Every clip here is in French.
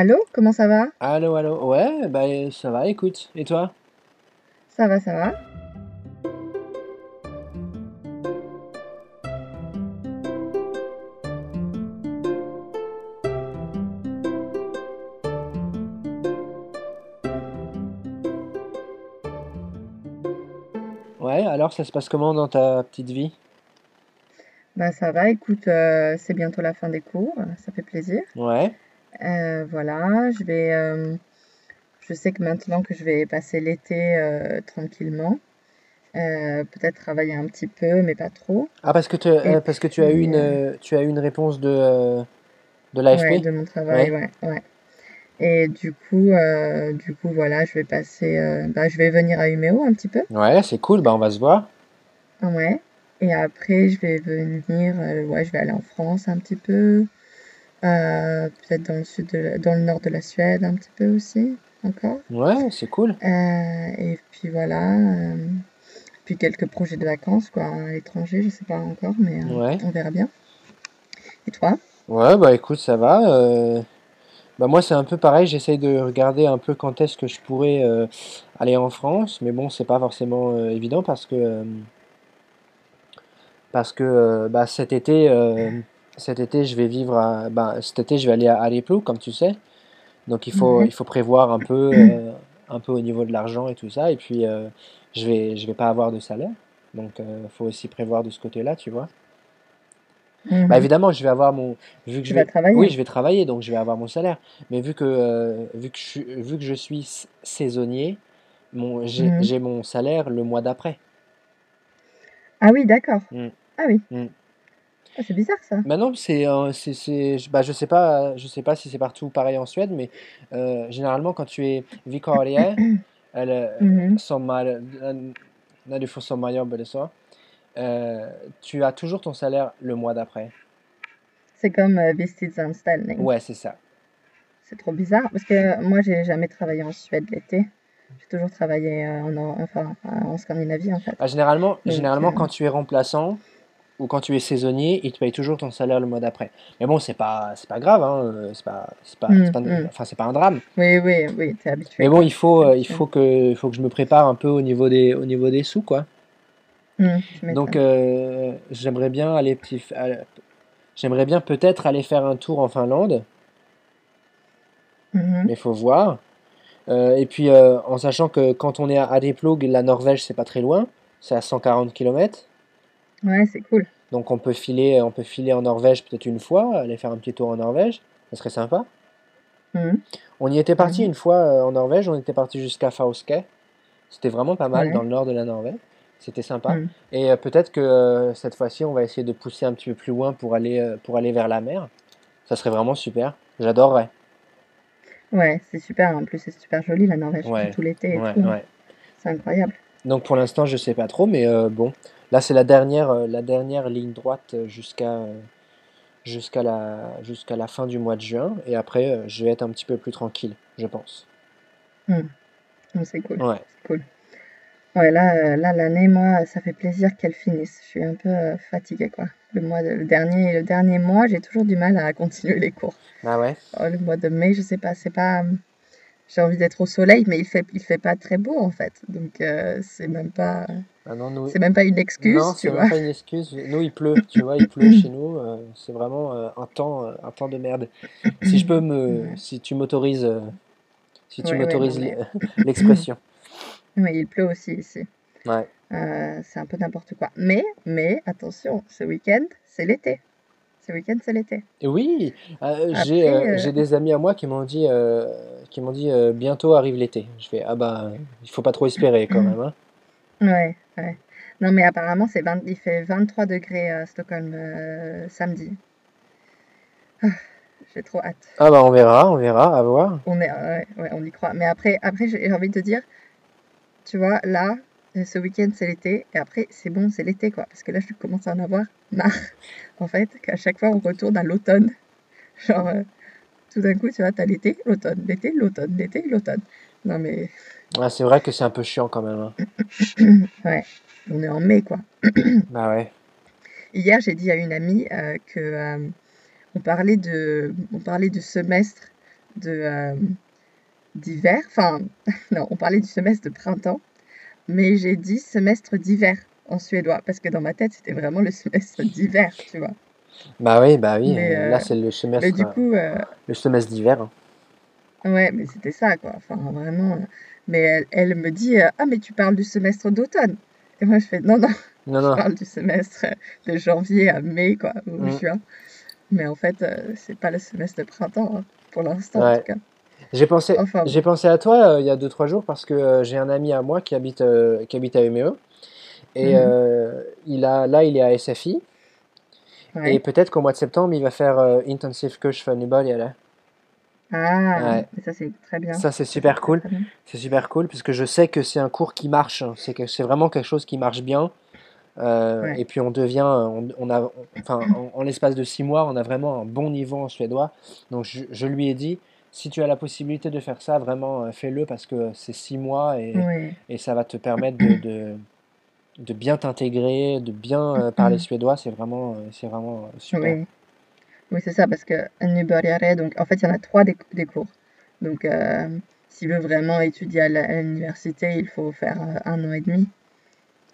Allô, comment ça va? Allô, allô. Ouais, bah ça va, écoute. Et toi? Ça va, ça va. Ouais, alors ça se passe comment dans ta petite vie? Bah ça va, écoute, euh, c'est bientôt la fin des cours, ça fait plaisir. Ouais. Euh, voilà, je vais, euh, je sais que maintenant que je vais passer l'été euh, tranquillement, euh, peut-être travailler un petit peu, mais pas trop. Ah, parce que, euh, parce que tu as eu puis, une, euh, tu as eu une réponse de, euh, de ouais, l'AFP? de mon travail, Ouais. ouais, ouais. Et du coup, euh, du coup, voilà, je vais passer, euh, bah, je vais venir à Umeå un petit peu. Ouais, c'est cool, bah on va se voir. Ouais. Et après, je vais venir, euh, ouais, je vais aller en France un petit peu, euh, peut-être dans le sud de la- dans le nord de la Suède un petit peu aussi, encore. Ouais, c'est cool. Euh, et puis voilà, euh, puis quelques projets de vacances, quoi, à l'étranger, je sais pas encore, mais euh, Ouais. on verra bien. Et toi? Ouais, bah écoute, ça va. euh, Bah moi c'est un peu pareil, j'essaye de regarder un peu quand est-ce que je pourrais euh, aller en France, mais bon, c'est pas forcément euh, évident parce que euh, parce que euh, bah, cet été euh, cet été je vais vivre à bah, cet été je vais aller à Areplo comme tu sais. Donc il faut Ouais. il faut prévoir un peu euh, un peu au niveau de l'argent et tout ça et puis euh, je vais je vais pas avoir de salaire. Donc il faut aussi prévoir de ce côté-là, tu vois. Bah Mhm. évidemment, je vais avoir mon vu que Tu je vais oui, travailler. je vais travailler donc je vais avoir mon salaire. Mais vu que euh, vu que je suis- vu que je suis s- saisonnier, mon j'ai Mhm. mon salaire le mois d'après. Ah oui, d'accord. Mm, Ah oui. Mm. Ah, c'est bizarre ça. C'est euh, c'est c'est je- bah je sais pas je sais pas si c'est partout pareil en Suède, mais euh, généralement quand tu es vikarie eller sommar när du får sommarjobb eller så, euh, tu as toujours ton salaire le mois d'après. C'est comme euh, visstidsanställning. Ouais, c'est ça. C'est trop bizarre parce que moi, j'ai jamais travaillé en Suède l'été. J'ai toujours travaillé euh, en, enfin, en Scandinavie en fait. Ah, généralement, Donc, généralement, euh, quand tu es remplaçant ou quand tu es saisonnier, ils te payent toujours ton salaire le mois d'après. Mais bon, c'est pas, c'est pas grave, hein, euh, c'est pas, c'est pas, c'est mm, pas, mm. enfin, c'est pas un drame. Oui, oui, oui, t'es habitué Mais bon, il faut, euh, il faut que, il faut que je me prépare un peu au niveau des, au niveau des sous, quoi. Mm, Donc, euh, j'aimerais bien aller, petit, j'aimerais bien peut-être aller faire un tour en Finlande, Mhm. mais faut voir. Euh, et puis, euh, en sachant que quand on est à Arjeplog, la Norvège, c'est pas très loin, c'est à 140 km. Ouais, c'est cool. Donc on peut filer, on peut filer en Norvège peut-être une fois, aller faire un petit tour en Norvège, ça serait sympa. Mhm. On y était parti Mhm. une fois euh, en Norvège, on était parti jusqu'à Fauske. C'était vraiment pas mal dans le nord de la Norvège. C'était sympa. Mhm. Et euh, peut-être que euh, cette fois-ci, on va essayer de pousser un petit peu plus loin pour aller, pour aller vers la mer. Ça serait vraiment super. J'adorerais. Ouais, c'est super. En plus, c'est super joli la Norvège, Ouais, tout l'été ouais. C'est incroyable. Donc pour l'instant, je sais pas trop, mais bon, là c'est la dernière, euh, la dernière ligne droite euh, jusqu'à euh, jusqu'à la, jusqu'à la fin du mois de juin. Et après, je vais être un petit peu plus tranquille, je pense. Donc, C'est cool. Ouais. Cool. Ouais, là, là, l'année, moi, ça fait plaisir qu'elle finisse. Je suis un peu euh, fatiguée, quoi. Le mois de- le dernier, le dernier mois, j'ai toujours du mal à continuer les cours. Ah ouais? Oh, le mois de mai, je sais pas, c'est pas. J'ai envie d'être au soleil, mais il fait, il fait pas très beau en fait. Donc euh, c'est même pas, nous... c'est même pas une Non, excuse, tu c'est même pas une excuse. Nous, il pleut, tu vois, il pleut chez nous. euh, c'est vraiment euh, un temps, euh, un temps de merde. Si je peux me, si tu m'autorises, euh, si tu ouais, non m'autorises l'expression. Oui, il pleut aussi ici. Ouais. C'est un peu n'importe quoi. Mais, mais attention, ce week-end, c'est l'été. Ce week-end, c'est l'été. Oui, j'ai des amis à moi qui m'ont dit, qui m'ont dit bientôt arrive l'été. Je fais ah bah il faut pas trop espérer quand même, hein. Ouais, ouais. Non, mais apparemment, c'est 20 il fait 23 degrés à Stockholm euh, samedi. Ah, j'ai trop hâte. Ah bah on verra, on verra, à voir. On est, ouais, ouais, on y croit. Mais après, après, j'ai envie de te dire, tu vois, là, euh, ce week-end, c'est l'été, et après, c'est bon, c'est l'été, quoi. Parce que là, je commence à en avoir marre, en fait, qu'à chaque fois, on retourne à l'automne. Genre, euh, tout d'un coup, tu vois, t'as l'été, l'automne, l'été, l'automne, l'été, l'automne. Non, mais, c'est vrai que c'est un peu chiant quand même, hein. ouais, on est en mai, quoi. Bah ouais. Hier, j'ai dit à une amie euh, que euh, on parlait de, on parlait du semestre de euh, d'hiver. Enfin, non, on parlait du semestre de printemps, mais j'ai dit semestre d'hiver en suédois parce que dans ma tête, c'était vraiment le semestre d'hiver, tu vois. Bah oui, bah oui. Mais, Là, euh, c'est le mais semestre, du euh, coup, le semestre d'hiver. hein. Ouais, mais c'était ça, quoi. Enfin, vraiment. euh, Mais elle, elle me dit, euh, ah, mais tu parles du semestre d'automne. Et moi, je fais, non, non, Non, je non. parle du semestre de janvier à mai, quoi, ou Mm. juin. Mais en fait, euh, c'est pas le semestre de printemps, hein, pour l'instant, en tout cas. J'ai pensé, Enfin, j'ai pensé à toi euh, il y a deux trois jours parce que j'ai un ami à moi qui habite, qui habite à Umeå et Mhm. il a, là il est à SFI et peut-être qu'au mois de septembre il va faire intensive kurs för nybörjare. Ah, Ouais. ça, c'est très bien. Ça c'est super cool, c'est super cool parce que je sais que c'est un cours qui marche, hein. c'est que c'est vraiment quelque chose qui marche bien. Euh, Ouais. et puis on devient, on, on a, enfin en, en l'espace de six mois, on a vraiment un bon niveau en suédois. Donc je, je lui ai dit, si tu as la possibilité de faire ça, vraiment euh, fais-le parce que c'est six mois et, Oui. et ça va te permettre de, de, de bien t'intégrer, de bien euh, parler suédois. C'est vraiment, c'est vraiment super. Oui, oui c'est ça, parce que nybörjare, donc en fait, il y en a trois des, des cours. Donc, euh, s'il veut vraiment étudier à l'université, il faut faire euh, un an et demi.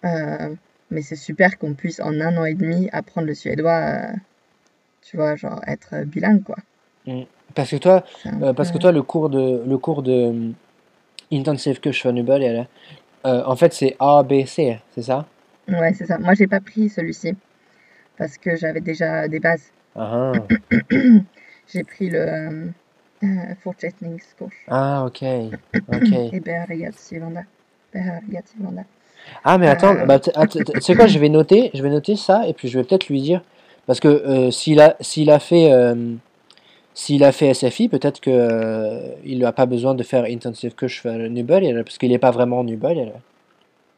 Euh, mais c'est super qu'on puisse en un an et demi apprendre le suédois, tu vois, genre être bilingue, quoi. Parce que toi, parce que toi, le cours de, le cours de intensive nybörjare, euh, en fait, c'est A, B, C, c'est ça? Ouais, c'est ça. Moi, j'ai pas pris celui-ci parce que j'avais déjà des bases. Ah, J'ai pris le euh, euh, fortsättningskurs ah, ok, ok. et behörighetsgivande. Behörighetsgivande. Ah, mais attends, Euh, bah, tu sais quoi, je vais noter, je vais noter ça et puis je vais peut-être lui dire, parce que euh, s'il a, a fait, euh, s'il a fait SFI, peut-être que euh, il n'a pas besoin de faire intensive för nybörjare parce qu'il n'est pas vraiment nybörjare.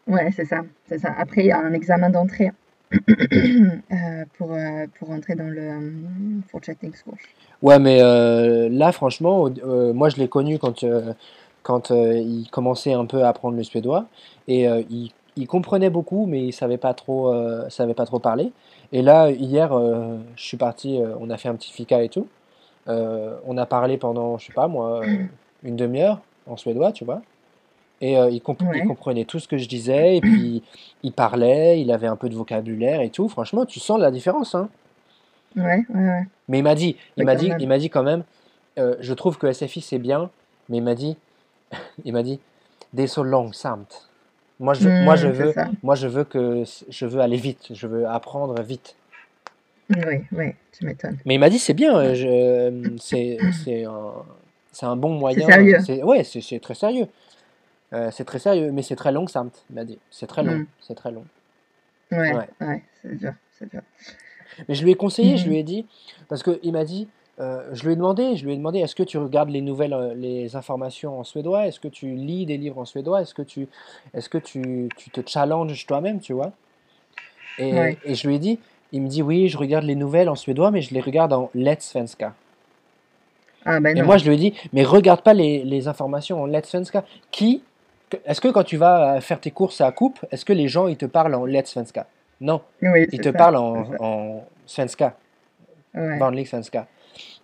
Ouais, c'est ça, c'est ça. Après, il y a un examen d'entrée euh, pour, euh, pour entrer dans le euh, fortsättningskurs. Ouais, mais euh, là, franchement, euh, moi, je l'ai connu quand, euh, quand euh, il commençait un peu à apprendre le suédois et euh, il, comprenait beaucoup, mais il savait pas trop, euh, savait pas trop parler. Et là, hier, euh, je suis parti, euh, on a fait un petit fika et tout. Euh, on a parlé pendant, je sais pas moi, euh, une demi-heure en suédois, tu vois. Et euh, il, comp- il Ouais. comprenait tout ce que je disais, et puis il parlait, il avait un peu de vocabulaire et tout. Franchement, tu sens la différence, hein. Ouais, ouais, ouais. Mais il m'a dit, il Ouais, m'a dit, même. il m'a dit quand même, euh, je trouve que SFI c'est bien, mais il m'a dit, il m'a dit, des så långsamt. Moi je, moi je veux, ça. moi je veux que, je veux aller vite, je veux apprendre vite. Oui, oui, tu m'étonnes. Mais il m'a dit c'est bien, euh, Ouais. c'est, un, un bon C'est moyen. sérieux. C'est, ouais, c'est, c'est très sérieux. Euh, c'est très sérieux, mais c'est très långsamt, il m'a dit. C'est très long, Hmm. c'est très long. Ouais, Ouais. ouais, c'est dur, c'est dur. Mais je lui ai conseillé, je Mhm. lui ai dit, parce qu'il m'a dit, euh, je lui ai demandé, je lui ai demandé, est-ce que tu regardes les nouvelles, euh, les informations en suédois? Est-ce que tu lis des livres en suédois? Est-ce que tu, est-ce que tu, tu te challenges toi-même, tu vois? Et, Ouais. et je lui ai dit, il me dit, oui, je regarde les nouvelles en suédois, mais je les regarde en Let's Svenska. Ah ben Et non. moi, je lui ai dit, mais regarde pas les, les informations en Let's Svenska. Qui, est-ce que quand tu vas euh, faire tes courses à coupe, est-ce que les gens, ils te parlent en Let's Svenska? Non, Oui, ils te ça, parlent en, en Svenska. Ouais, svenska.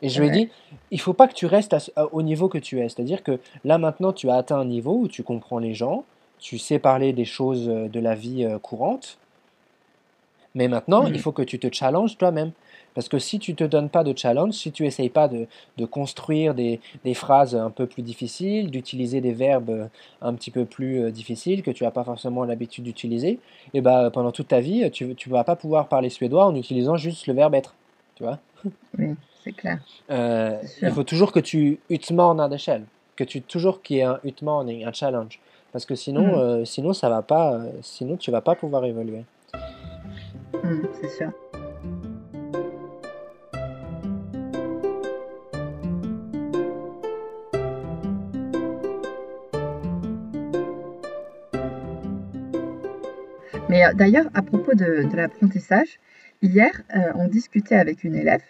Et je lui ai dit, il faut pas que tu restes à à- au niveau que tu es. C'est-à-dire que là maintenant, tu as atteint un niveau où tu comprends les gens, tu sais parler des choses euh, de la vie euh, courante, mais maintenant, il Mm. faut que tu te challenges toi-même. Parce que si tu te donnes pas de challenge, si tu essayes pas de, de construire des, des phrases un peu plus difficiles, d'utiliser des verbes euh, un petit peu plus euh, difficiles que tu n'as pas forcément l'habitude d'utiliser, et ben pendant toute ta vie, tu ne vas pas pouvoir parler suédois en utilisant juste le verbe être. Tu vois? oui, c'est clair, Euh, il faut toujours que tu utmanar dig själv. Que tu toujours qu'il y ait un utmaning, un challenge. Parce que sinon, Mm. euh, sinon ça va pas, euh, sinon tu vas pas pouvoir évoluer. Mm, c'est sûr. Mais euh, d'ailleurs, à propos de, l'apprentissage, hier, euh, on discutait avec une élève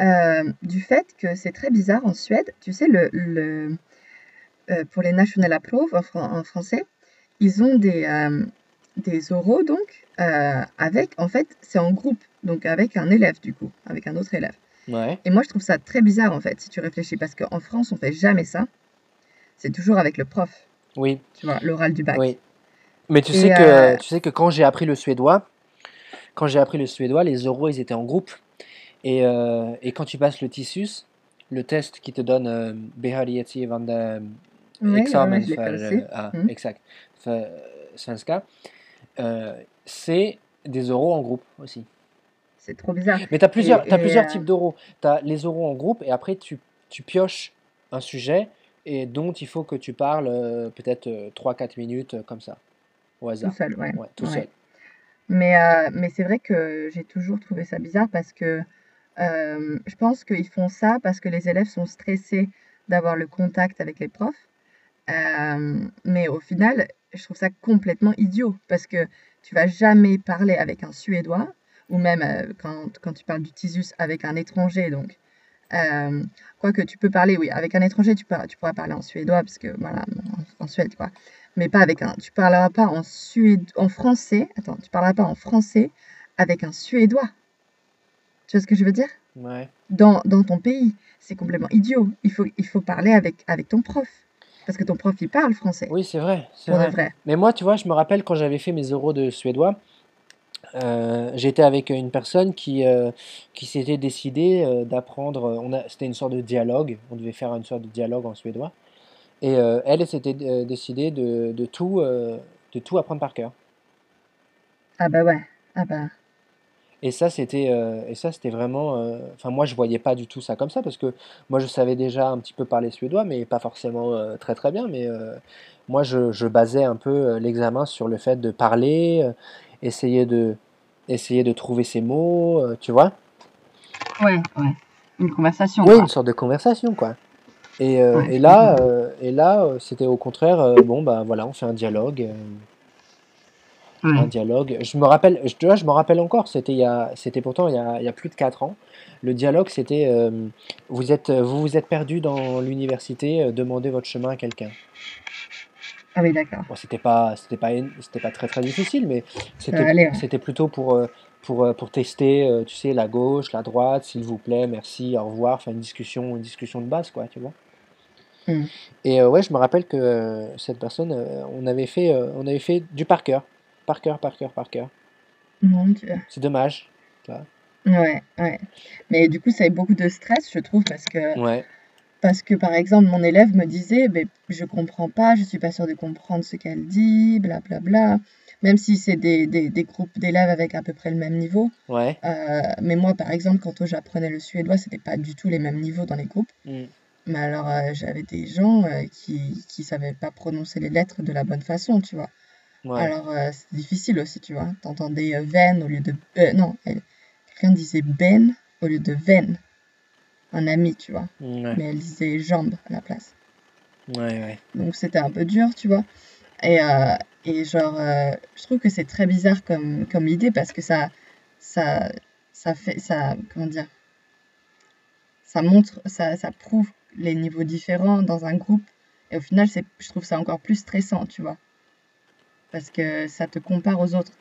euh, du fait que c'est très bizarre en Suède. Tu sais, le, pour les nationella prov en, fran- en français, ils ont des, des oraux, donc, euh, avec, en fait, c'est en groupe, donc avec un élève, du coup, avec un autre élève. Ouais. Et moi, je trouve ça très bizarre, en fait, si tu réfléchis, parce qu'en France, on fait jamais ça. C'est toujours avec le prof, Oui, tu vois, l'oral du bac. oui. Mais tu Et, sais que, euh, tu sais que quand j'ai appris le suédois, quand j'ai appris le suédois, les oraux, ils étaient en groupe. Et, euh, et quand tu passes le tissus, le test qui te donne euh, van de examen exact, svenska, euh, c'est des oraux en groupe aussi. C'est trop bizarre. Mais tu as plusieurs, Et- t'as et, plusieurs euh, types d'oraux. Tu as les oraux en groupe et après tu, tu pioches un sujet et dont il faut que tu parles euh, peut-être 3-4 minutes comme ça, au hasard. Tout seul, ouais. Ouais, tout ouais. seul. Mais, mais c'est vrai que j'ai toujours trouvé ça bizarre parce que je pense qu'ils font ça parce que les élèves sont stressés d'avoir le contact avec les profs. Euh, mais au final, je trouve ça complètement idiot parce que tu vas jamais parler avec un Suédois ou même euh, quand, quand tu parles du Tisus avec un étranger. Donc, euh, quoique tu peux parler, oui, avec un étranger, tu, peux, tu pourras parler en suédois parce que voilà, en, en Suède, quoi. Mais pas avec un. Tu parleras pas en suédo, en français. Attends, tu parleras pas en français avec un Suédois. Tu vois ce que je veux dire? Ouais. dans, dans ton pays. C'est complètement idiot. Il faut, il faut parler avec, avec ton prof. Parce que ton prof, il parle français. Oui, c'est vrai, c'est vrai. vrai. Mais moi, tu vois, je me rappelle quand j'avais fait mes oraux de suédois, euh, j'étais avec une personne qui, euh, qui s'était décidée euh, d'apprendre. C'était une sorte de dialogue. On devait faire une sorte de dialogue en suédois. Et elle, elle s'était décidée de, de tout, de tout apprendre par cœur. Ah bah ouais. Ah bah. Et ça, c'était euh, et ça, c'était vraiment. euh, Enfin, moi, je voyais pas du tout ça comme ça parce que moi, je savais déjà un petit peu parler suédois, mais pas forcément euh, très très bien. Mais moi, je, je basais un peu l'examen sur le fait de parler, essayer de essayer de trouver ses mots, tu vois? Ouais, ouais. Une conversation. Oui, une sorte de conversation, quoi. Et, Ouais, et là, et là, c'était au contraire. bon, bah voilà, on fait un dialogue. Euh, un Ouais. dialogue. Je me rappelle, je, je me rappelle encore, c'était pourtant il y a, il y a plus de 4 ans. Le dialogue, c'était euh, vous êtes, vous vous êtes perdu dans l'université, euh, demandez votre chemin à quelqu'un. Ah oui, d'accord. Bon, c'était pas, c'était pas, c'était pas très très difficile, mais c'était, ouais. c'était plutôt pour, euh, pour, euh, pour tester, euh, tu sais, la gauche, la droite, s'il vous plaît, merci, au revoir, enfin une discussion, une discussion de base, quoi, tu vois. Hmm. Et euh, ouais, je me rappelle que euh, cette personne, euh, on avait fait, euh, on avait fait du par cœur, par cœur, par cœur, par cœur. Mon Dieu. C'est dommage. Ouais, ouais. Mais du coup, ça a eu beaucoup de stress, je trouve, parce que, Ouais, parce que par exemple, mon élève me disait, ben, je comprends pas, je suis pas sûre de comprendre ce qu'elle dit, blablabla. Même si c'est des, des, des groupes d'élèves avec à peu près le même niveau. ouais. Euh, mais moi, par exemple, quand j'apprenais le suédois, c'était pas du tout les mêmes niveaux dans les groupes. mm, Mais alors, euh, j'avais des gens euh, qui, qui savaient pas prononcer les lettres de la bonne façon, tu vois. Ouais, Alors, euh, c'est difficile aussi, tu vois. T'entendais euh, veine au lieu de... euh, non, elle- quelqu'un disait ben au lieu de veine. Un ami, tu vois. ouais, Mais elle disait jambe à la place. ouais, ouais. Donc, c'était un peu dur, tu vois. Et, euh, et genre, je trouve que c'est très bizarre comme, comme idée parce que ça, ça, ça fait... Ça, comment dire Ça montre, ça, ça prouve les niveaux différents dans un groupe. Et au final, je trouve ça encore plus stressant, tu vois. Parce que ça te compare aux autres,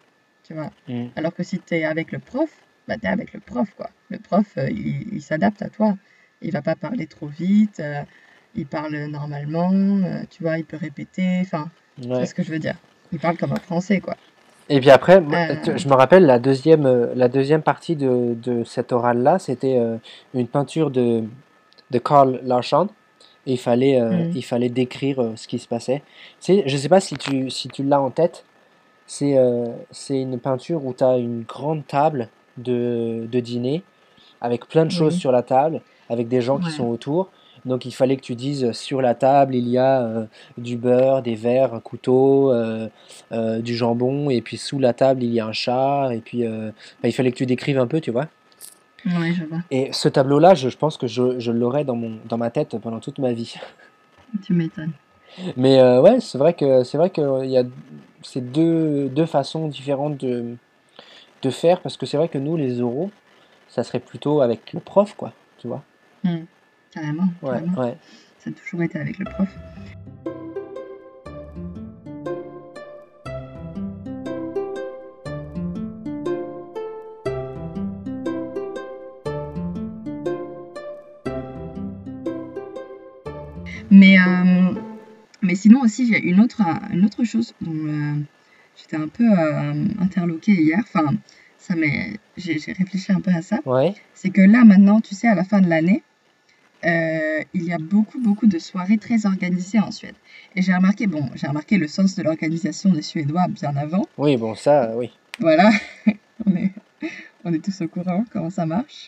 tu vois. mm. Alors que si tu es avec le prof, bah t'es avec le prof, quoi. Le prof, euh, il, il s'adapte à toi. Il va pas parler trop vite, euh, il parle normalement, euh, tu vois, il peut répéter, enfin, tu Ouais. ce que je veux dire. Il parle comme un français, quoi. Et puis après, tu- je me rappelle la deuxième, la deuxième partie de, de cet oral-là, c'était une peinture de, de Karl Larsson. Et il fallait, euh, Mm. il fallait décrire euh, ce qui se passait. Je sais pas si tu, si tu l'as en tête. C'est euh, c'est une peinture où tu as une grande table de, de dîner avec plein de choses sur la table, avec des gens qui sont autour. Donc il fallait que tu dises sur la table il y a du beurre, des verres, un couteau, du jambon, et puis sous la table il y a un chat, et puis il fallait que tu décrives un peu, tu vois. Ouais, je vois. Et ce tableau-là, je, je pense que je, je l'aurai dans, mon, dans ma tête pendant toute ma vie. Tu m'étonnes. Mais euh, ouais, c'est vrai que c'est vrai que il y a ces deux, deux façons différentes de, de faire, parce que c'est vrai que nous, les oraux, ça serait plutôt avec le prof, quoi, tu vois. Carrément, Ouais, carrément. ouais. Ça a toujours été avec le prof. sinon aussi, j'ai une autre, une autre chose dont euh, j'étais un peu euh, interloquée hier. Enfin, ça j'ai, j'ai réfléchi un peu à ça. Ouais. C'est que là, maintenant, tu sais, à la fin de l'année, euh, il y a beaucoup, beaucoup de soirées très organisées en Suède. Et j'ai remarqué, bon, j'ai remarqué le sens de l'organisation des Suédois bien avant. Oui, bon, ça, oui. Voilà, on est, on est tous au courant comment ça marche.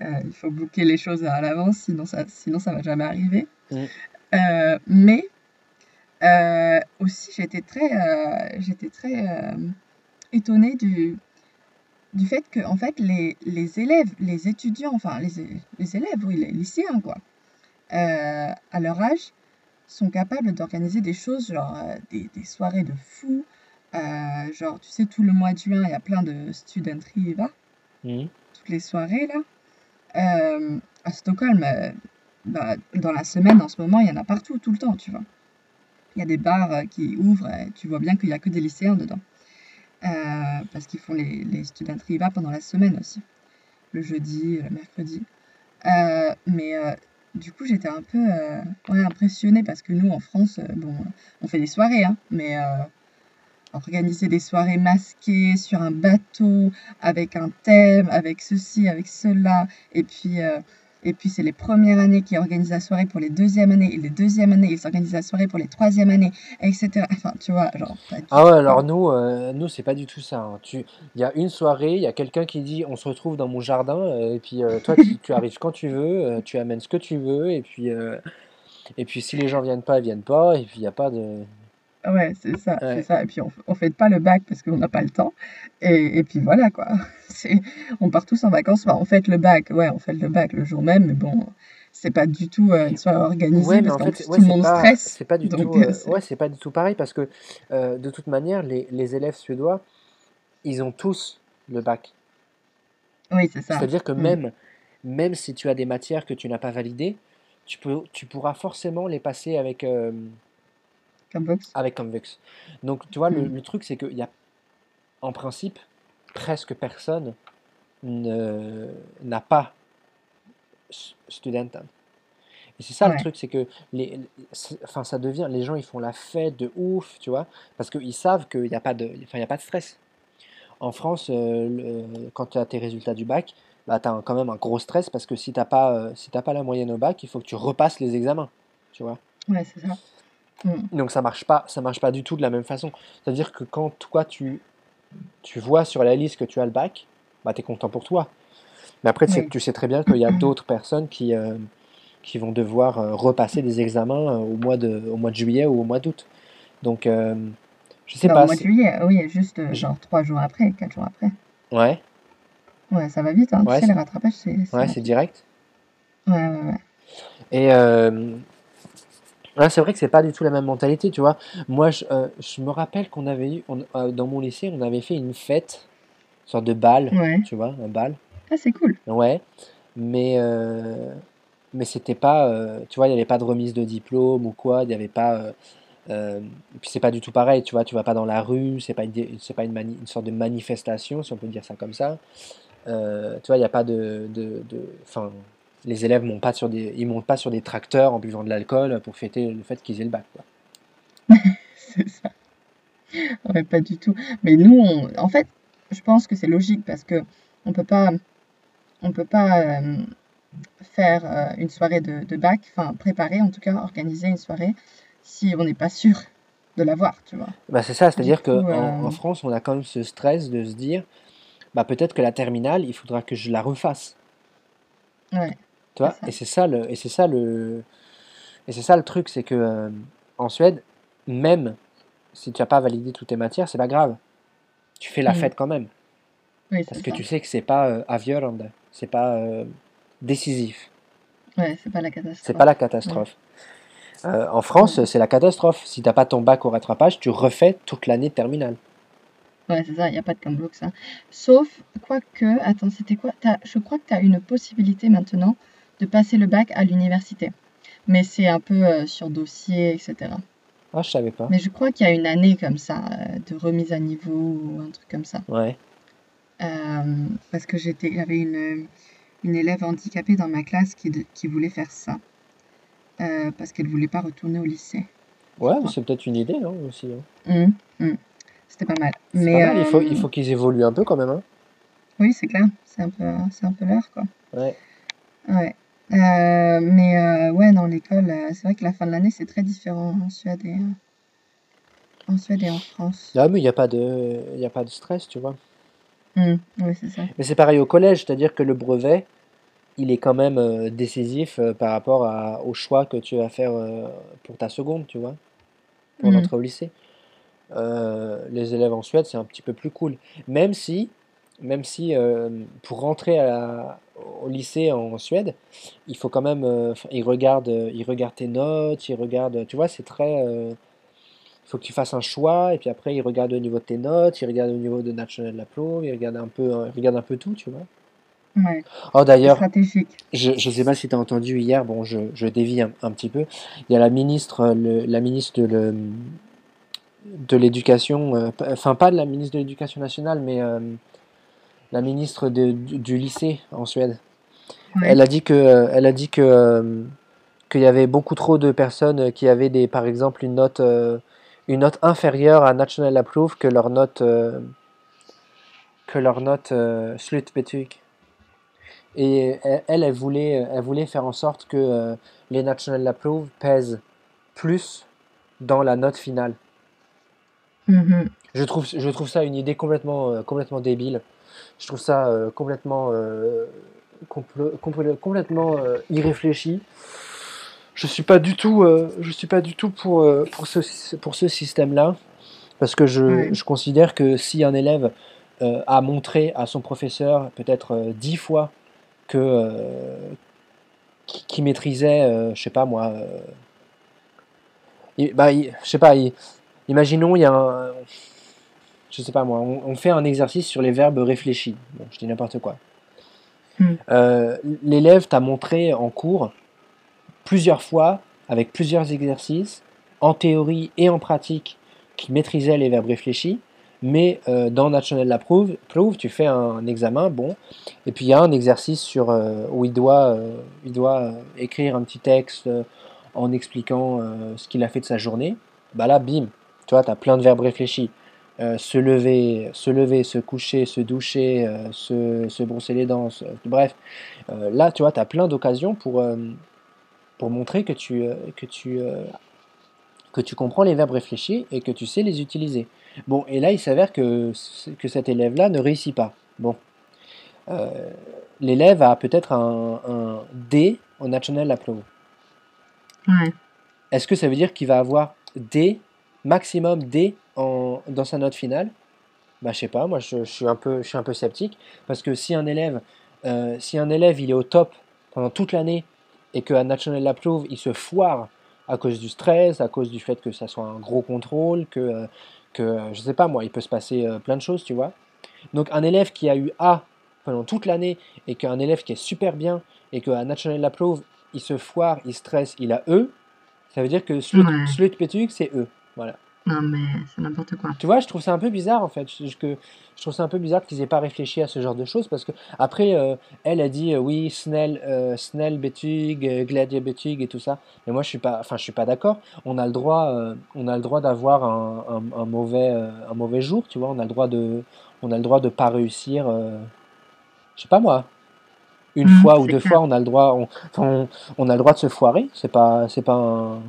Euh, il faut booker les choses à l'avance, sinon ça, sinon ça va jamais arriver. Mm. Euh, mais euh, aussi, j'étais très, euh, j'étais très euh, étonnée du, du fait que en fait, les, les élèves, les étudiants, enfin les, les élèves, oui, les lycéens, quoi, euh, à leur âge, sont capables d'organiser des choses, genre euh, des, des soirées de fous. Euh, genre, tu sais, tout le mois de juin, il y a plein de student riva, Mhm. toutes les soirées là. Euh, à Stockholm, euh, bah, dans la semaine, en ce moment, il y en a partout, tout le temps, tu vois. Il y a des bars euh, qui ouvrent, et tu vois bien qu'il n'y a que des lycéens dedans. Euh, parce qu'ils font les, les student riva pendant la semaine aussi, le jeudi, le mercredi. Euh, mais euh, du coup, j'étais un peu euh, ouais, impressionnée parce que nous, en France, euh, bon, on fait des soirées, hein, mais euh, organiser des soirées masquées sur un bateau avec un thème, avec ceci, avec cela, et puis, euh, et puis c'est les premières années qui organisent la soirée pour les deuxièmes années, et les deuxièmes années, ils organisent la soirée pour les troisièmes années, etc. Enfin, tu vois, genre, Ah ouais, alors nous, euh, nous c'est pas du tout ça. hein. Tu, il y a une soirée, il y a quelqu'un qui dit on se retrouve dans mon jardin, euh, et puis euh, toi tu, tu arrives quand tu veux, tu amènes ce que tu veux, et puis, euh, et puis si les gens viennent pas, ils viennent pas, et puis il n'y a pas de. Ouais, c'est ça, c'est ça. Et puis on, on fait pas le bac parce qu'on n'a pas le temps. Et, et puis voilà quoi. C'est, on part tous en vacances. Enfin, on fait le bac. Ouais, on fait le bac le jour même, mais bon, c'est pas du tout euh, une soirée organisée Ouais, parce en qu'en fait, ouais, tout le c'est monde pas, stresse. c'est pas du Donc tout, euh, euh, c'est- ouais, c'est pas du tout pareil parce que euh, de toute manière, les, les élèves suédois, ils ont tous le bac. oui, c'est ça. C'est-à-dire que Mm. même, même si tu as des matières que tu n'as pas validées, tu peux, tu pourras forcément les passer avec, avec Convex. Donc, tu vois, le, Mm. le truc, c'est qu'il y a, en principe, presque personne ne- n'a pas s- Studenten. Et c'est ça le truc, c'est que les, enfin, ça devient, les gens ils font la fête de ouf, tu vois, parce qu'ils savent qu'il n'y a, pas de- y a pas de stress. En France, euh, le- quand tu as tes résultats du bac, bah, tu as quand même un gros stress parce que si tu n'as pas, euh, si t'as pas la moyenne au bac, il faut que tu repasses les examens, tu vois. Ouais, c'est ça. Mm. Donc ça marche pas, ça marche pas du tout de la même façon. C'est-à-dire que quand toi tu, tu vois sur la liste que tu as le bac, bah tu es content pour toi. Mais après, tu sais, Oui. tu sais très bien qu'il y a d'autres personnes qui, euh, qui vont devoir euh, repasser des examens euh, au mois de, au mois de juillet ou au mois d'août. Donc, je sais au pas. mois de juillet, oui, juste genre trois jours après, quatre jours après. Ouais, Ouais, ça va vite, hein. Ouais, tu sais, c'est- les rattrapages, c'est ouais, c'est direct. Ouais, ouais, ouais. Et c'est vrai que c'est pas du tout la même mentalité, tu vois. Moi, je, euh, je me rappelle qu'on avait eu, on- euh, dans mon lycée, on avait fait une fête, une sorte de bal, Ouais. tu vois, un bal. Ah, c'est cool. Ouais, mais, euh, mais c'était pas, euh, tu vois, il n'y avait pas de remise de diplôme ou quoi, il n'y avait pas. euh, euh, et puis c'est pas du tout pareil, tu vois, tu vas pas dans la rue, c'est pas une, dé- c'est pas une, mani- une sorte de manifestation, si on peut dire ça comme ça. Euh, tu vois, il n'y a pas de, de, de- enfin, les élèves montent pas sur des, ils montent pas sur des tracteurs en buvant de l'alcool pour fêter le fait qu'ils aient le bac, quoi. C'est ça. Ouais, pas du tout. Mais nous, on... en fait, je pense que c'est logique parce que on peut pas, on peut pas euh, faire euh, une soirée de, de bac, enfin préparer en tout cas, organiser une soirée si on n'est pas sûr de l'avoir, tu vois. Bah, c'est ça, c'est-à-dire qu'en en euh, France, on a quand même ce stress de se dire, bah, peut-être que la terminale, il faudra que je la refasse. ouais, Tu c'est vois, et c'est ça le, et c'est ça le, et c'est ça le truc, c'est que euh, en Suède, même si tu n'as pas validé toutes tes matières, c'est pas grave. Tu fais la Mm. fête quand même, Oui, parce c'est que tu sais que c'est pas euh, avgörande, c'est pas euh, décisif, Ouais, c'est pas la c'est catastrophe. pas la Ouais. catastrophe. Euh, en France, c'est la catastrophe. Si t'as pas ton bac au rattrapage, tu refais toute l'année terminale. Ouais, c'est ça, il n'y a pas de Camblox, ça. Sauf, quoique, attends, c'était quoi? T'as- je crois que tu as une possibilité maintenant de passer le bac à l'université. Mais c'est un peu euh, sur dossier, etc. Ah, je savais pas. Mais je crois qu'il y a une année comme ça, euh, de remise à niveau ou un truc comme ça. Ouais. Euh, parce que j'étais, j'avais une, une élève handicapée dans ma classe qui, de- qui voulait faire ça. parce qu'elle voulait pas retourner au lycée. Ouais, c'est peut-être une idée, hein, aussi. hein. Hum, hum. C'était pas mal. C'est Mais pas mal, il faut, il faut qu'ils évoluent un peu quand même. Hein. oui, c'est clair. C'est un peu, c'est un peu l'heure, quoi. Ouais. Ouais. Euh, mais euh, ouais, dans l'école, euh, c'est vrai que la fin de l'année, c'est très différent en Suède et, en Suède et en France. Ah, mais il n'y a, pas de- y a pas de stress, tu vois. Hum, Oui, c'est ça. Mais c'est pareil au collège, c'est-à-dire que le brevet, il est quand même euh, décisif euh, par rapport à- au choix que tu vas faire euh, pour ta seconde, tu vois, pour l'entrée au lycée. Euh, les élèves en Suède, c'est un petit peu plus cool. Même si, même si euh, pour rentrer à la- au lycée en Suède, il faut quand même, euh, ils regardent, euh, ils regardent tes notes, ils regardent, tu vois, c'est très, euh, il faut que tu fasses un choix, et puis après, ils regardent au niveau de tes notes, ils regardent au niveau de National Applaud, ils regardent un peu, euh, ils regardent un peu tout, tu vois. Ouais, Oh, d'ailleurs, je ne sais pas si tu as entendu hier, bon, je, je dévie un, un petit peu. Il y a la ministre, euh, le- la ministre de le- de l'éducation, euh, enfin pas de la ministre de l'éducation nationale, mais euh, la ministre de- du, du lycée en Suède. Elle a dit que, elle a dit que euh, qu'il y avait beaucoup trop de personnes qui avaient des, par exemple, une note, euh, une note inférieure à National Approve que leur note, euh, que leur note Slutbetyg. Et elle, elle, voulait, elle voulait faire en sorte que euh, les National Approve pèsent plus dans la note finale. Mhm. Je trouve, je trouve ça une idée complètement, euh, complètement débile. Je trouve ça euh, complètement, euh, compl- compl- complètement euh, irréfléchi. Je suis pas du tout, je suis pas du tout pour, pour ce, pour ce système-là, parce que je, je considère que si un élève a montré à son professeur peut-être dix fois que qui, maîtrisait, je sais pas moi, il- bah, il- je sais pas, il- imaginons il y a un, je sais pas moi, on, on fait un exercice sur les verbes réfléchis. Bon, je dis n'importe quoi. Mm. Euh, L'élève t'a montré en cours plusieurs fois, avec plusieurs exercices, en théorie et en pratique, qu'il maîtrisait les verbes réfléchis. Mais euh, dans National Approve, Prove, tu fais un examen, bon, et puis il y a un exercice sur, euh, où il doit, il doit écrire un petit texte en expliquant ce qu'il a fait de sa journée. Bah là, bim, tu vois, tu as plein de verbes réfléchis. Euh, se lever, se lever, se coucher, se doucher, euh, se, se brosser les dents, se- bref. Euh, là, tu vois, tu as plein d'occasions pour, pour montrer que tu, que, tu, que tu comprends les verbes réfléchis et que tu sais les utiliser. Bon, et là, il s'avère que, que cet élève-là ne réussit pas. Bon. L'élève a peut-être un, un D en National Applaud. Ouais. Est-ce que ça veut dire qu'il va avoir D, maximum D en, dans sa note finale Bah, je sais pas, moi je, je suis un peu, je suis un peu sceptique parce que si un élève, euh, si un élève il est au top pendant toute l'année et qu'à National Approve il se foire à cause du stress, à cause du fait que ça soit un gros contrôle, que, euh, que euh, je sais pas moi, il peut se passer euh, plein de choses, tu vois. Donc un élève qui a eu A pendant toute l'année et qu'un élève qui est super bien et qu'à National Approve il se foire, il stresse, il a E, ça veut dire que Slut, Ouais. Slutpetuk, c'est E. Voilà. Non, mais c'est n'importe quoi. Tu vois, je trouve ça un peu bizarre en fait. Je, que, je trouve ça un peu bizarre qu'ils aient pas réfléchi à ce genre de choses parce que après, euh, elle a dit euh, oui, Snell, euh, Snell Betug, Gladia Betug et tout ça. Mais moi, je suis pas, enfin, je suis pas d'accord. On a le droit, on a le droit d'avoir un, un- un mauvais, un mauvais jour, tu vois. On a le droit de, on a le droit de pas réussir. je sais pas moi. Une Mhm, fois ou deux clair. fois, on a le droit, on, on a le droit de se foirer. C'est pas, c'est pas un,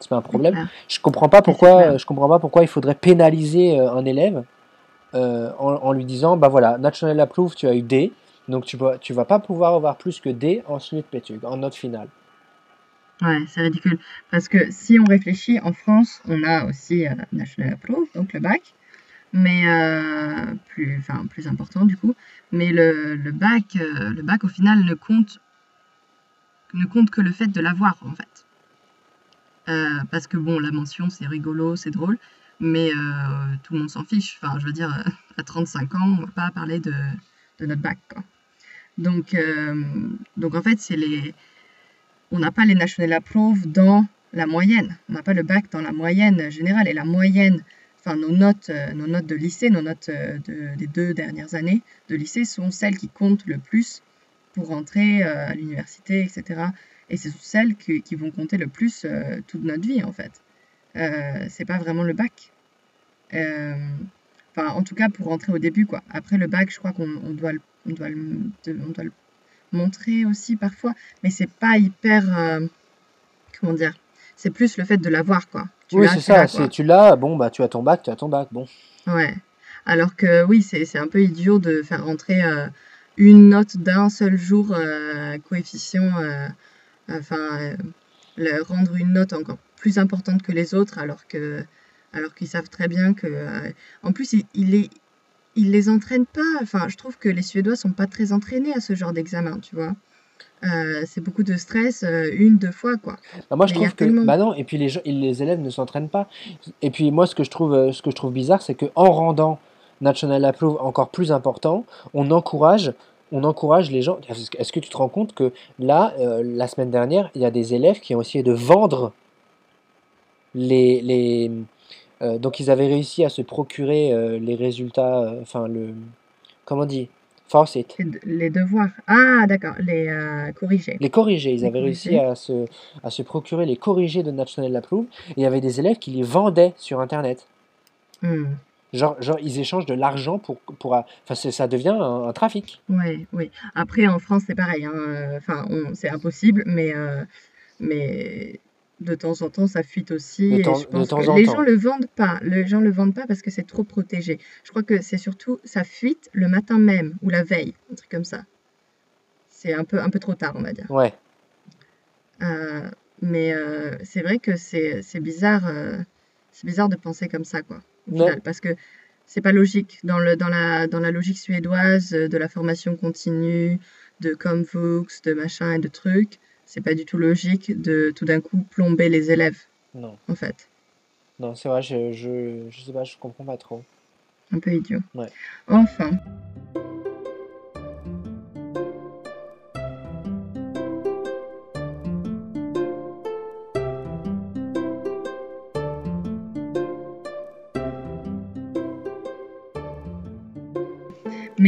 c'est pas un problème. clair. Je comprends pas pourquoi, je comprends pas pourquoi il faudrait pénaliser euh, un élève euh, en, en lui disant bah voilà, National Approve, tu as eu D, donc tu vas, tu vas pas pouvoir avoir plus que D en Slutpetug, en note finale. Ouais, c'est ridicule. Parce que si on réfléchit, en France, on a aussi euh, National Approve, donc le bac, mais euh, plus, enfin, plus important du coup. Mais le, le bac, le bac au final ne compte, ne compte que le fait de l'avoir en fait. Euh, parce que bon, la mention c'est rigolo, c'est drôle, mais euh, tout le monde s'en fiche. Enfin, je veux dire, euh, à 35 ans, on va pas parler de, notre bac. Donc, donc en fait, c'est les, on n'a pas les national approve dans la moyenne. On n'a pas le bac dans la moyenne générale. Et la moyenne, enfin nos notes, nos notes de lycée, nos notes de- des deux dernières années de lycée sont celles qui comptent le plus pour rentrer euh, à l'université, etc. et c'est celles qui, qui vont compter le plus euh, toute notre vie en fait. Euh, c'est pas vraiment le bac. Euh, Enfin, en tout cas pour rentrer au début quoi. Après le bac, je crois qu'on on doit, le, on, doit le, on doit le montrer aussi parfois, mais c'est pas hyper. euh, comment dire C'est plus le fait de l'avoir quoi. Tu Oui, c'est ça. C'est tu l'as, bon bah tu as ton bac, tu as ton bac. Bon. Ouais. Alors que oui, c'est c'est un peu idiot de faire rentrer euh, une note d'un seul jour, euh, coefficient, enfin, euh, le- rendre une note encore plus importante que les autres, alors que, alors qu'ils savent très bien que, euh, en plus, ils, ils les, ils les entraînent pas. Enfin, je trouve que les Suédois sont pas très entraînés à ce genre d'examen, tu vois. Euh, c'est beaucoup de stress, euh, une, deux fois, quoi. Bah, moi je il trouve que tellement. bah non. Et puis les gens, les élèves ne s'entraînent pas. Et puis moi ce que je trouve, ce que je trouve bizarre, c'est que en rendant National Approve encore plus important, on encourage, on encourage les gens. Est-ce que tu te rends compte que là, euh, la semaine dernière, il y a des élèves qui ont essayé de vendre les, les euh, donc ils avaient réussi à se procurer euh, les résultats, enfin le, comment on dit, Faucet, Les, de- les devoirs. Ah, d'accord, les corrigés. les corrigés. Ils Les avaient réussi à se, à se procurer les corrigés de National Approve et il y avait des élèves qui les vendaient sur Internet. Hmm. Genre, genre ils échangent de l'argent pour, pour, enfin ça devient un, un trafic. Oui, oui. Après, en France, c'est pareil. hein, Enfin, c'est impossible, mais, euh, mais de temps en temps, ça fuite aussi. De Et temps, je de pense temps que en les temps. gens le vendent pas. Les gens le vendent pas parce que c'est trop protégé. Je crois que c'est surtout, ça fuite le matin même ou la veille, un truc comme ça. C'est un peu, un peu trop tard, on va dire. Ouais. Euh, mais euh, c'est vrai que c'est, bizarre, c'est bizarre de penser comme ça, quoi, au Ouais. final, parce que c'est pas logique. Dans le, dans la, dans la logique suédoise de la formation continue, de Comvux, de machin et de trucs, c'est pas du tout logique de tout d'un coup plomber les élèves, Non. en fait. Non, c'est vrai, je, je, je sais pas, je comprends pas trop. Un peu idiot. Ouais. Enfin.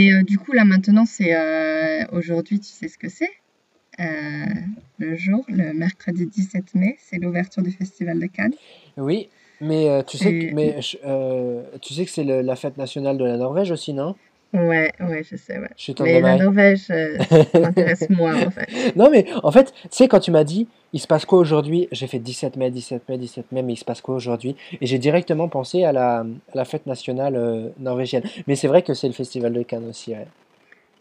Mais euh, du coup, là maintenant, c'est euh, aujourd'hui, tu sais ce que c'est? Euh, le jour, le mercredi 17 mai, c'est l'ouverture du Festival de Cannes. Oui, mais euh, tu sais que, Et mais, je- tu sais que c'est la fête nationale de la Norvège aussi, non? Ouais, ouais, je sais, ouais. Je suis ton Mais la. Norvège, euh, ça m'intéresse moins en fait. Non, mais en fait, tu sais, quand tu m'as dit, il se passe quoi aujourd'hui? J'ai fait 17 mai, 17 mai, 17 mai, mais il se passe quoi aujourd'hui? Et j'ai directement pensé à la, à la fête nationale euh, norvégienne. Mais c'est vrai que c'est le festival de Cannes aussi, ouais.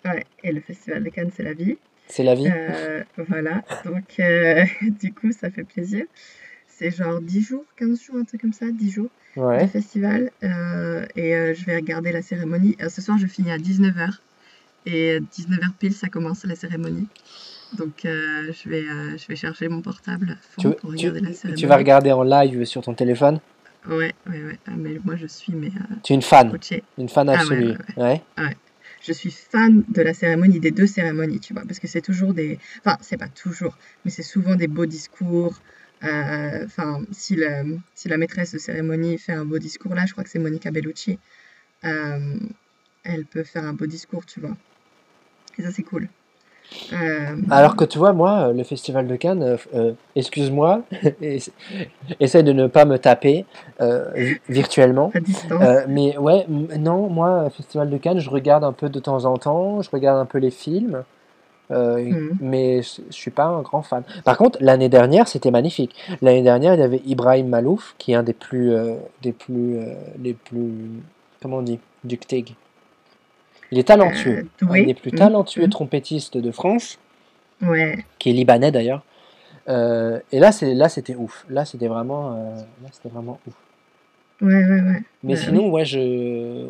Ouais, et le Festival de Cannes, c'est la vie. C'est la vie? Euh, voilà, donc euh, du coup, ça fait plaisir. C'est genre 10 jours, 15 jours, un truc comme ça, 10 jours Ouais. festival. Euh, et euh, je vais regarder la cérémonie. Euh, ce soir, je finis à 19h. Et 19h pile, ça commence la cérémonie. Donc, je, vais, je vais charger mon portable Tu, pour tu, regarder la tu vas cérémonie. regarder en live sur ton téléphone? Ouais, ouais, ouais. Ah, mais moi, je suis mais, Tu es une fan, coachée. une fan Ah absolue. Ouais. Je suis fan de la cérémonie, des deux cérémonies, tu vois, parce que c'est toujours des... Enfin, c'est pas toujours, mais c'est souvent des beaux discours. Enfin, si, le- si la maîtresse de cérémonie fait un beau discours, là, je crois que c'est Monica Bellucci, euh, elle peut faire un beau discours, tu vois. Et ça, c'est cool. Euh, Alors que tu vois, moi, euh, le festival de Cannes, euh, excuse-moi, essa- essaie de ne pas me taper euh, vi- virtuellement. à distance. Mais ouais, non, moi, festival de Cannes, je regarde un peu de temps en temps, je regarde un peu les films, euh, Mhm. mais je je suis pas un grand fan. Par contre, l'année dernière, c'était magnifique. L'année dernière, il y avait Ibrahim Malouf, qui est un des plus, euh, des plus, euh, les plus, comment on dit, ductig. Il est talentueux, Euh, un des plus talentueux mhm. trompettistes de France Ouais, qui est libanais d'ailleurs. Et là, c'est là, c'était ouf. Là, c'était vraiment, là, c'était vraiment ouf. ouais, ouais, ouais. Mais sinon, oui. ouais, je,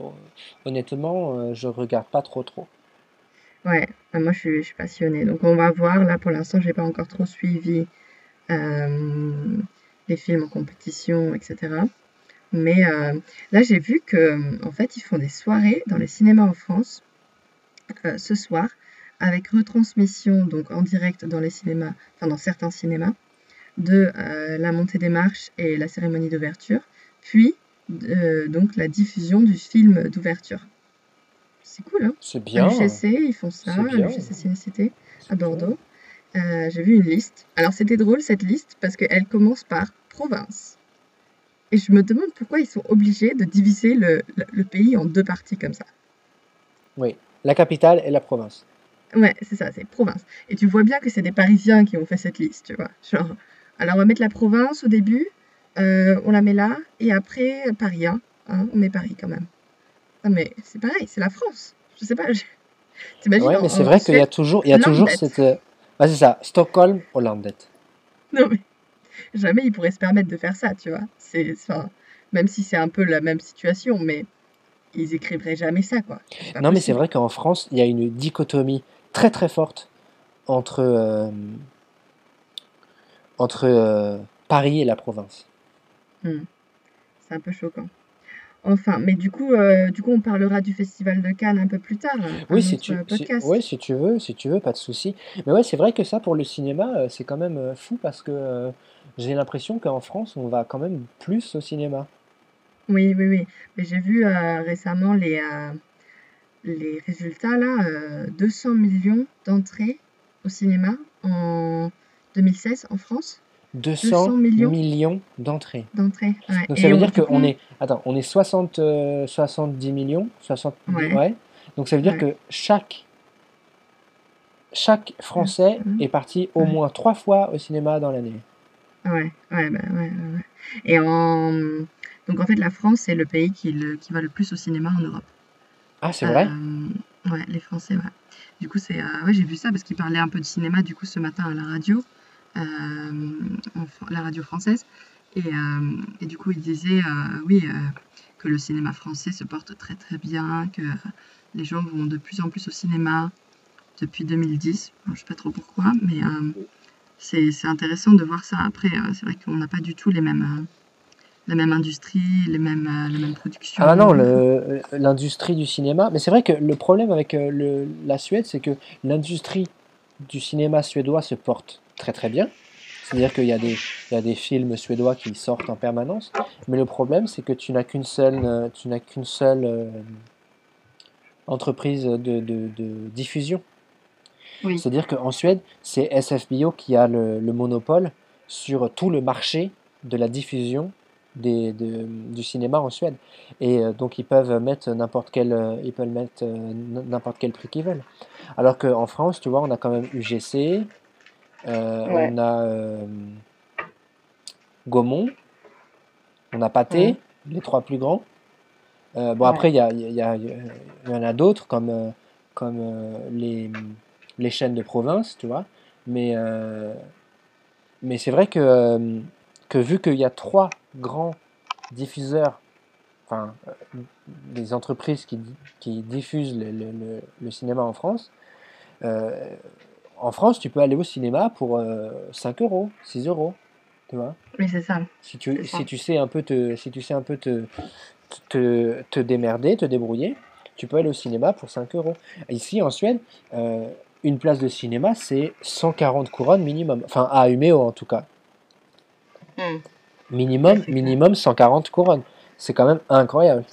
honnêtement, je regarde pas trop trop. Ouais, Ah, moi je suis, passionnée. Donc on va voir. Là pour l'instant, j'ai pas encore trop suivi euh, les films en compétition, etc. Mais euh, là j'ai vu que en fait ils font des soirées dans les cinémas en France euh, ce soir avec retransmission donc en direct dans les cinémas, enfin dans certains cinémas, de la montée des marches et la cérémonie d'ouverture, puis donc la diffusion du film d'ouverture. C'est cool, hein? C'est À bien, l'UGC, ils font ça, à l'UGC à. Bordeaux. euh, j'ai vu une liste. Alors c'était drôle cette liste parce qu'elle commence par province. Et je me demande pourquoi ils sont obligés de diviser le, le- le pays en deux parties comme ça. Oui, la capitale et la province. Ouais, c'est ça, c'est province. Et tu vois bien que c'est des Parisiens qui ont fait cette liste, tu vois. Genre, alors on va mettre la province au début, euh, on la met là, et après Paris, hein, hein, on met Paris quand même. Non mais c'est pareil, c'est la France. Je sais pas, je- t'imagines Ouais, mais c'est vrai qu'il y a toujours, il y a toujours cette. euh, ouais, c'est ça, Stockholm, Hollandet. Non mais jamais ils pourraient se permettre de faire ça, tu vois. C'est, enfin, même si c'est un peu la même situation, mais ils écriveraient jamais ça, quoi. Non, mais c'est vrai qu'en France, il y a une dichotomie très très forte entre, euh, entre euh, Paris et la province. Hmm, C'est un peu choquant. Enfin, mais du coup, euh, du coup, on parlera du Festival de Cannes un peu plus tard, un Oui, si tu, euh, si, ouais, si tu veux, si tu veux, pas de souci. Mais ouais, c'est vrai que ça, pour le cinéma, euh, c'est quand même euh, fou parce que euh, j'ai l'impression qu'en France, on va quand même plus au cinéma. Oui, oui, oui. Mais j'ai vu euh, récemment les, euh, les résultats, là, euh, 200 millions d'entrées au cinéma en 2016 en France. 200 200 millions millions d'entrées. Ouais. Donc ça Et veut dire qu'on est, attends, on est 60, euh, 70 millions, 70, ouais, ouais. Donc ça veut dire que chaque, chaque Français est parti au moins trois fois au cinéma dans l'année. ouais, ouais, bah, ouais, ouais, ouais. Et en... Donc en fait, la France, c'est le pays qui, le- qui va le plus au cinéma en Europe. Ah, c'est vrai? Euh, ouais, les Français, ouais. Du coup, c'est, euh, ouais, j'ai vu ça parce qu'il parlait un peu de cinéma du coup ce matin à la radio, euh, Fran- la radio française, et, euh, et du coup il disait, euh, oui, euh, que le cinéma français se porte très très bien, que les gens vont de plus en plus au cinéma depuis 2010. Bon, je sais pas trop pourquoi, mais euh, c'est intéressant de voir ça. Après, euh, c'est vrai qu'on n'a pas du tout les mêmes, euh, la même industrie, les mêmes, euh, la même production. Ah non, l'industrie du cinéma. Mais c'est vrai que le problème avec euh, la Suède, c'est que l'industrie du cinéma suédois se porte très très bien. C'est-à-dire qu'il y, a des- il y a des films suédois qui sortent en permanence. Mais le problème, c'est que tu n'as qu'une seule, euh, tu n'as qu'une seule euh, entreprise de, de- de diffusion. Oui, C'est-à-dire qu'en Suède, c'est SFBO qui a le, le monopole sur tout le marché de la diffusion des, de- du cinéma en Suède. Et euh, donc ils peuvent mettre n'importe quel, euh, ils peuvent mettre euh, n'importe quel prix qu'ils veulent. Alors qu'en France, tu vois, on a quand même UGC, ouais, on a euh, Gaumont, on a ouais, Pathé, les trois plus grands. Euh, bon, ouais, après, il y, a- y, a- il y en a d'autres comme, euh, comme euh, les, les chaînes de province, tu vois. Mais, euh, mais c'est vrai que, euh, que vu qu'il y a trois grands diffuseurs, enfin, euh, des entreprises qui, qui diffusent le, le- le- le cinéma en France, euh, en France, tu peux aller au cinéma pour euh, 5 euros, 6 euros, tu vois. oui, c'est ça, Si tu, ça. si tu sais un peu te, si tu sais un peu te, te, te démerder, te débrouiller, tu peux aller au cinéma pour 5 euros. Ici, en Suède, euh, une place de cinéma, c'est 140 couronnes minimum. Enfin, à Umeå en tout cas. Hmm. Minimum, minimum 140 couronnes. C'est quand même incroyable.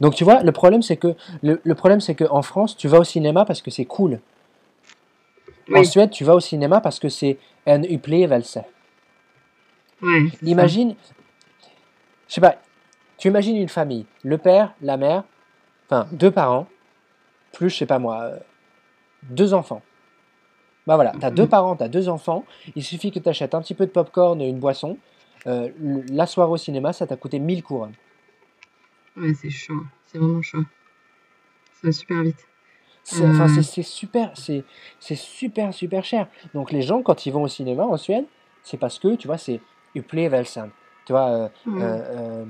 Donc tu vois, le problème c'est que le, le problème c'est que en France, tu vas au cinéma parce que c'est cool. En Oui, Suède, tu vas au cinéma parce que c'est en upplevelse. ça. Imagine, je sais pas, tu imagines une famille, le père, la mère, enfin deux parents, plus je sais pas moi, euh, deux enfants. Bah voilà, t'as deux Hmm. parents, t'as deux enfants, il suffit que tu achètes un petit peu de popcorn et une boisson. euh, la soirée au cinéma, ça t'a coûté 1000 couronnes. Ouais, c'est chaud, c'est vraiment chaud. Ça va super vite. C'est, Euh, c'est, super, c'est, super, super cher. Donc les gens, quand ils vont au cinéma en Suède, c'est parce que, tu vois, c'est upplevelsen. Tu vois, euh, ouais, euh, euh,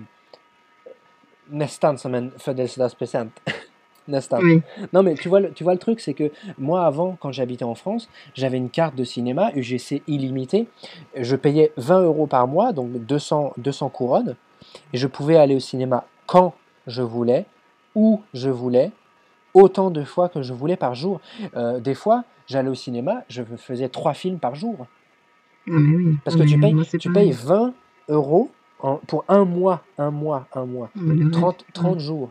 nästan som en födelsedagspresent. Nästan. oui, Non, mais tu vois, le, tu vois le truc, c'est que moi, avant, quand j'habitais en France, j'avais une carte de cinéma UGC illimitée. Je payais 20 euros par mois, donc 200, 200 couronnes, et je pouvais aller au cinéma quand je voulais, où je voulais, autant de fois que je voulais par jour. Euh, des fois, j'allais au cinéma, je faisais trois films par jour. mais oui, Parce que tu payes, moi tu payes pareil. 20 euros en- pour un mois, un mois, un mois, Non, mais le rêve, 30, ouais, 30 jours.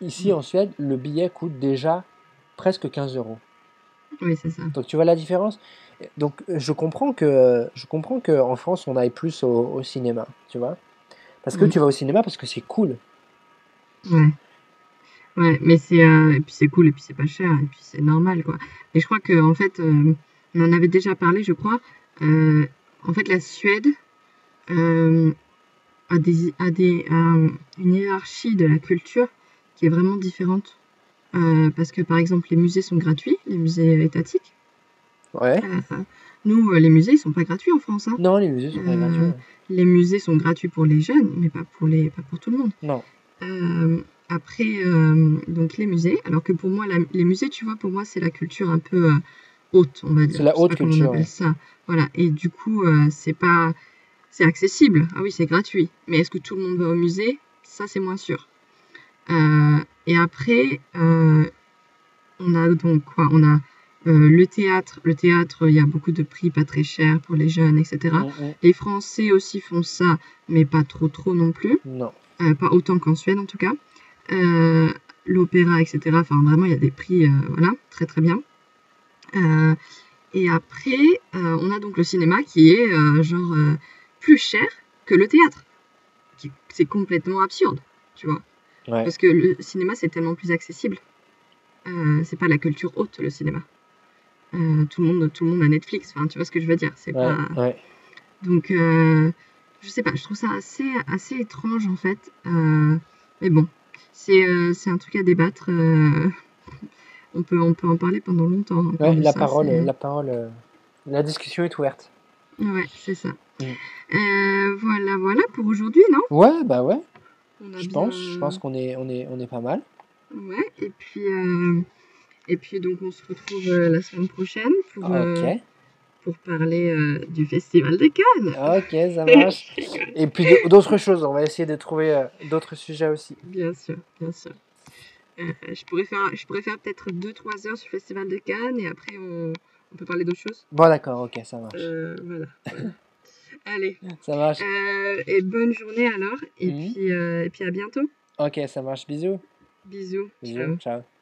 Ici, en Suède, le billet coûte déjà presque 15 euros. oui, c'est ça. Donc tu vois la différence? Donc je comprends que je comprends que en France on aille plus au, au cinéma, tu vois? Parce que tu vas au cinéma parce que c'est cool. Ouais. Ouais, mais c'est euh, et puis c'est cool et puis c'est pas cher et puis c'est normal quoi. Et je crois que en fait euh, on en avait déjà parlé je crois. Euh, en fait la Suède a des a des une hiérarchie de la culture qui est vraiment différente. Parce que par exemple les musées sont gratuits, les musées étatiques. Ouais. Nous les musées ils sont pas gratuits en France hein. Non, les musées sont pas gratuits. ouais. Les musées sont gratuits pour les jeunes mais pas pour les pas pour tout le monde. Non. Après, euh, donc les musées, alors que pour moi, la- les musées, tu vois, pour moi, c'est la culture un peu euh, haute, on va dire. C'est la haute on culture, appelle ouais. ça. Voilà. Et du coup, euh, c'est pas, c'est accessible. Ah oui, c'est gratuit. Mais est-ce que tout le monde va au musée? Ça, c'est moins sûr. Et après, on a donc quoi? On a le théâtre. Le théâtre, il y a beaucoup de prix pas très chers pour les jeunes, etc. Les Français aussi font ça, mais pas trop trop non plus. Non. Pas autant qu'en Suède en tout cas. Euh, L'opéra, etc. Enfin, vraiment, il y a des prix, euh, voilà, très très bien. Euh, et après, on a donc le cinéma qui est genre plus cher que le théâtre. C'est complètement absurde, tu vois. Ouais. Parce que le cinéma, c'est tellement plus accessible. Euh, c'est pas la culture haute, le cinéma. Euh, tout, le monde, tout le monde a Netflix, enfin, tu vois ce que je veux dire. C'est Ouais. pas... Ouais. Donc, euh, je sais pas, je trouve ça assez, assez étrange en fait. Mais bon, c'est euh, c'est un truc à débattre. euh, on, peut, on peut en parler pendant longtemps. encore Ouais, la ça, parole, la parole, euh, la discussion est ouverte. Ouais, c'est ça. Mm. Euh, voilà, voilà pour aujourd'hui, non? Ouais, bah ouais. Je pense, je pense qu'on est, on est, on est pas mal. Ouais, et puis, euh, et puis donc on se retrouve la semaine prochaine pour, Ok. Pour parler euh, du Festival de Cannes. Ok, ça marche. Et puis d'autres choses. On va essayer de trouver euh, d'autres sujets aussi. Bien sûr, bien sûr. Euh, je pourrais faire, je pourrais faire peut-être 2-3 heures sur le Festival de Cannes et après on, on peut parler d'autres choses. Bon, d'accord. Ok, ça marche. Voilà. Allez, Ça marche. et bonne journée alors, et, Mhm. puis, et puis à bientôt. Ok, ça marche. Bisous. Bisous. Bisous. Ciao. Ciao.